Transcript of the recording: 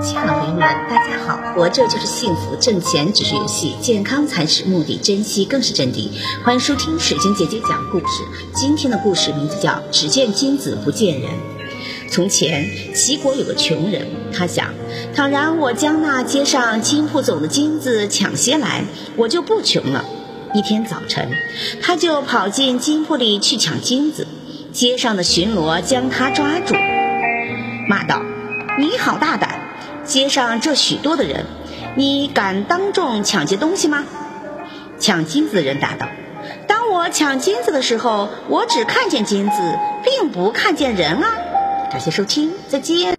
亲爱的朋友们，大家好！活着就是幸福，挣钱只是游戏，健康才是目的，珍惜更是真谛。欢迎收听水晶姐姐讲故事。今天的故事名字叫《只见金子不见人》。从前，齐国有个穷人，他想，倘然我将那街上金铺走的金子抢些来，我就不穷了。一天早晨，他就跑进金铺里去抢金子。街上的巡逻将他抓住，骂道：“你好大胆！街上这许多的人，你敢当众抢劫东西吗？”抢金子的人答道：“当我抢金子的时候，我只看见金子，并不看见人啊。”感谢收听，再见。